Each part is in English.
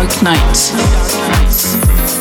dark nights.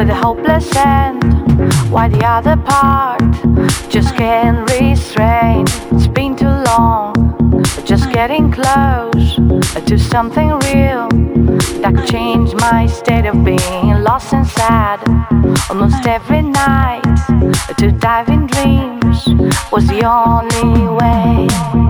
With a hopeless end. Why the other part just can't restrain? It's been too long, just getting close to something real that could change my state of being lost and sad. Almost every night to dive in dreams was the only way.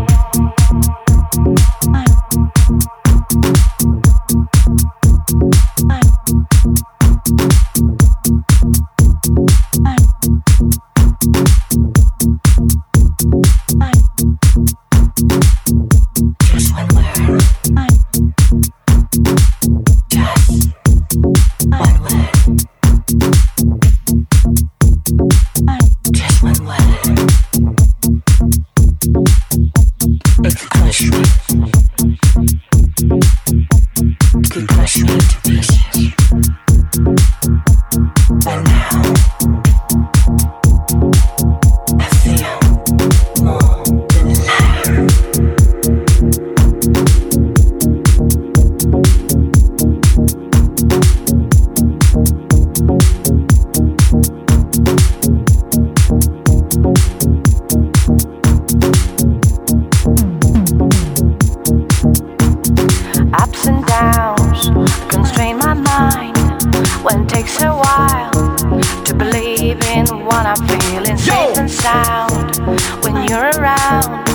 In what I'm feeling safe and sound. When you're around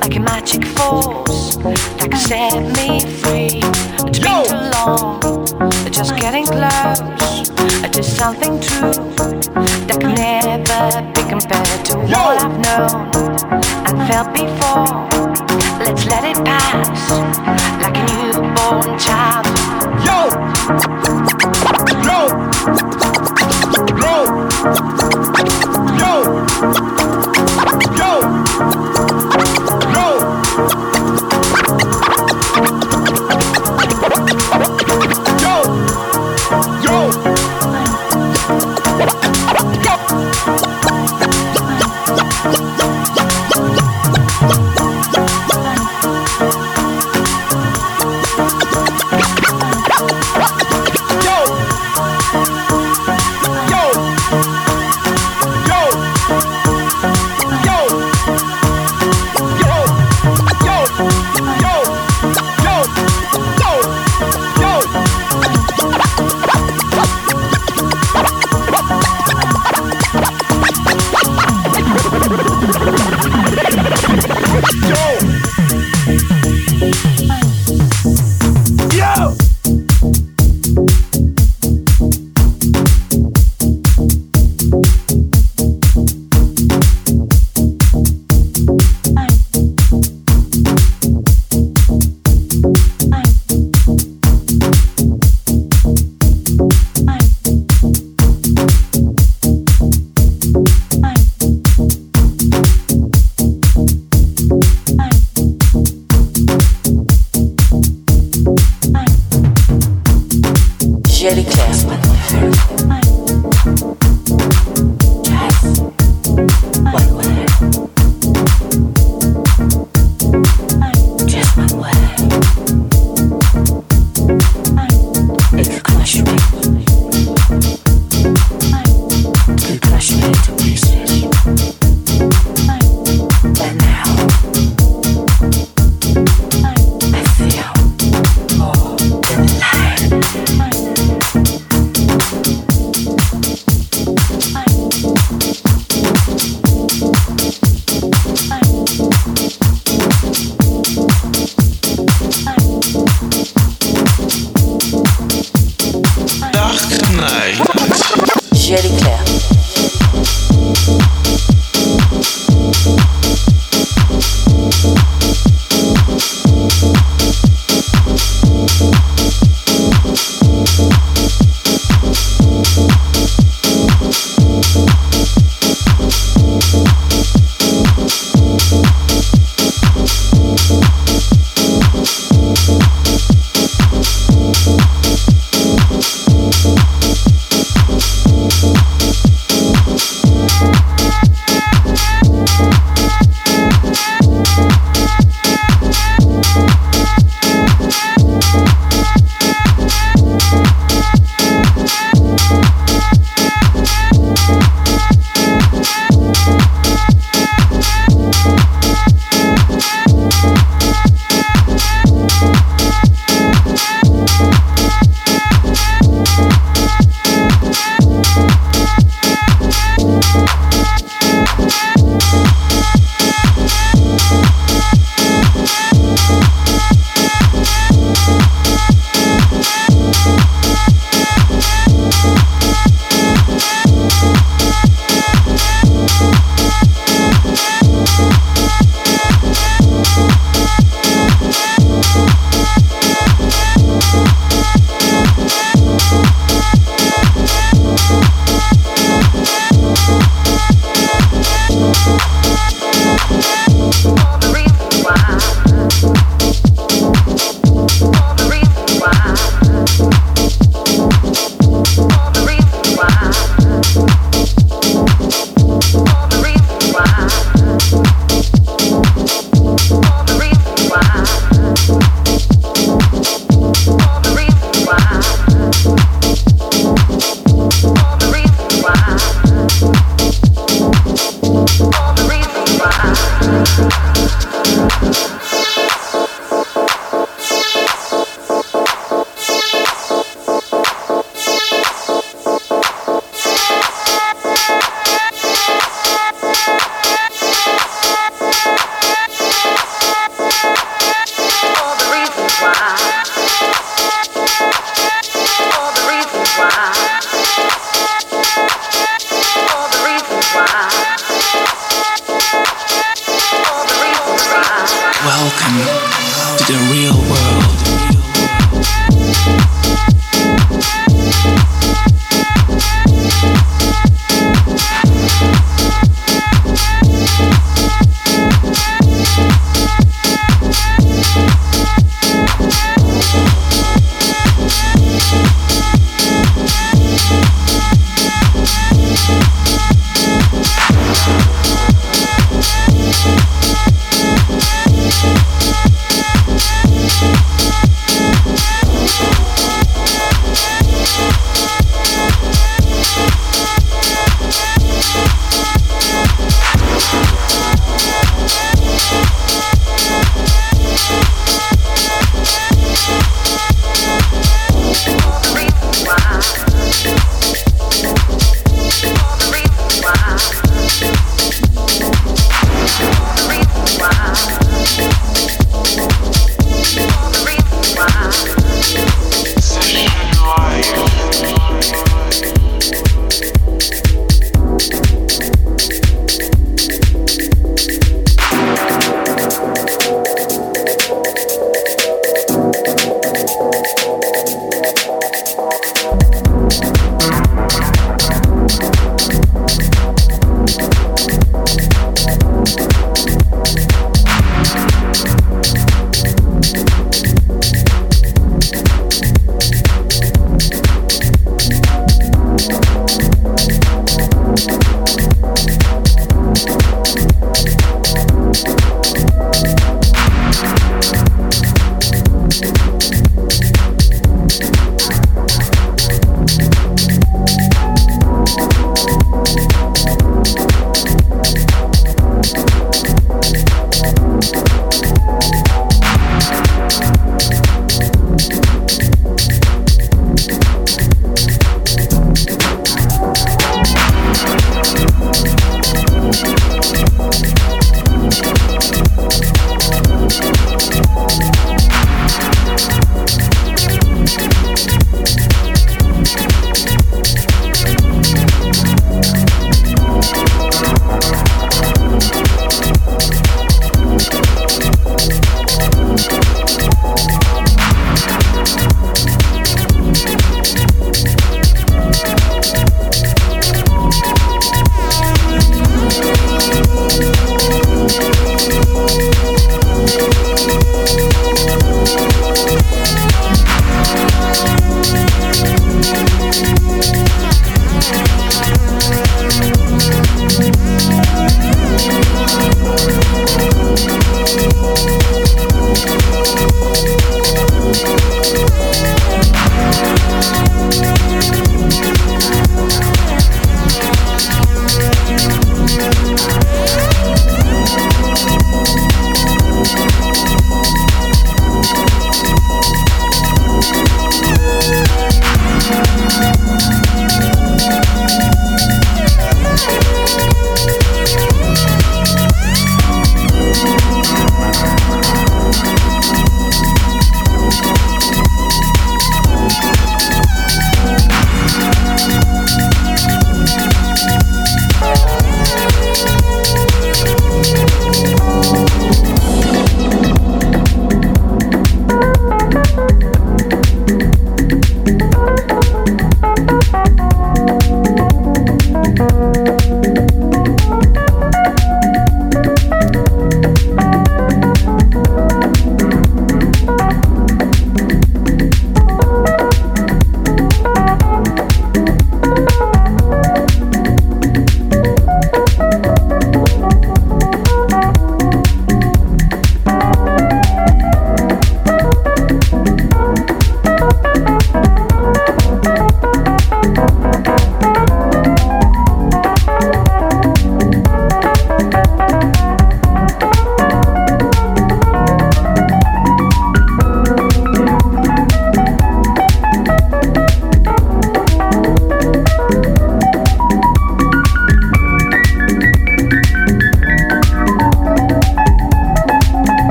like a magic force that can set me free. It's been too long just getting close. To something true that can never be compared to what I've known and felt before. Let's let it pass like a newborn child. Yo! Yo! Yo! Yo! Yo!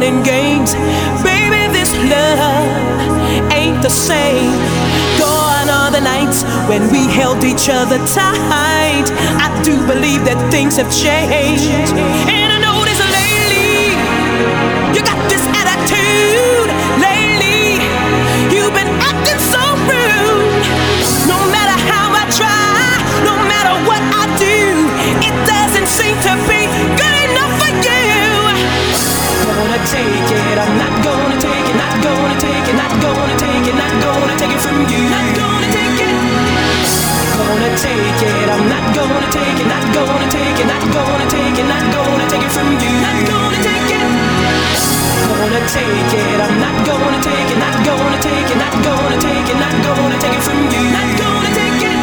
Fun and games. Baby, this love ain't the same. Gone are the nights when we held each other tight. I do believe that things have changed. I'm not gonna take it, not gonna take it, not gonna take it, not gonna take it from you. Not gonna take it. Gonna take it, I'm not gonna take it, not gonna take it, not gonna take it, not gonna take it from you. Not gonna take it. Gonna take it, I'm not gonna take it, not gonna take it, not gonna take it, not gonna take it from you. Not gonna take it.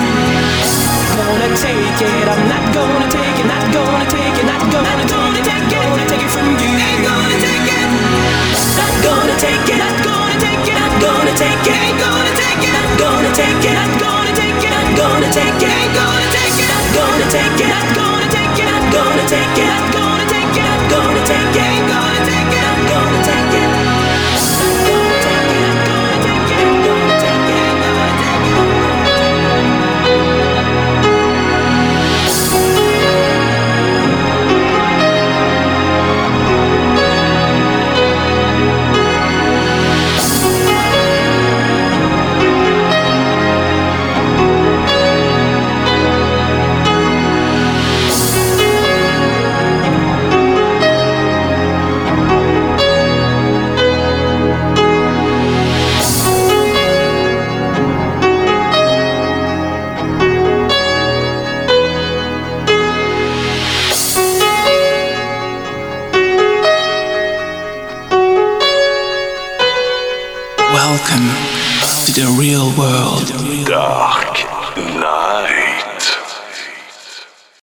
Gonna take it, I'm not gonna take it, not gonna take it, not gonna take it, gonna take it from you. Ain't gonna take it. Not gonna take it, not gonna take it, not gonna take it,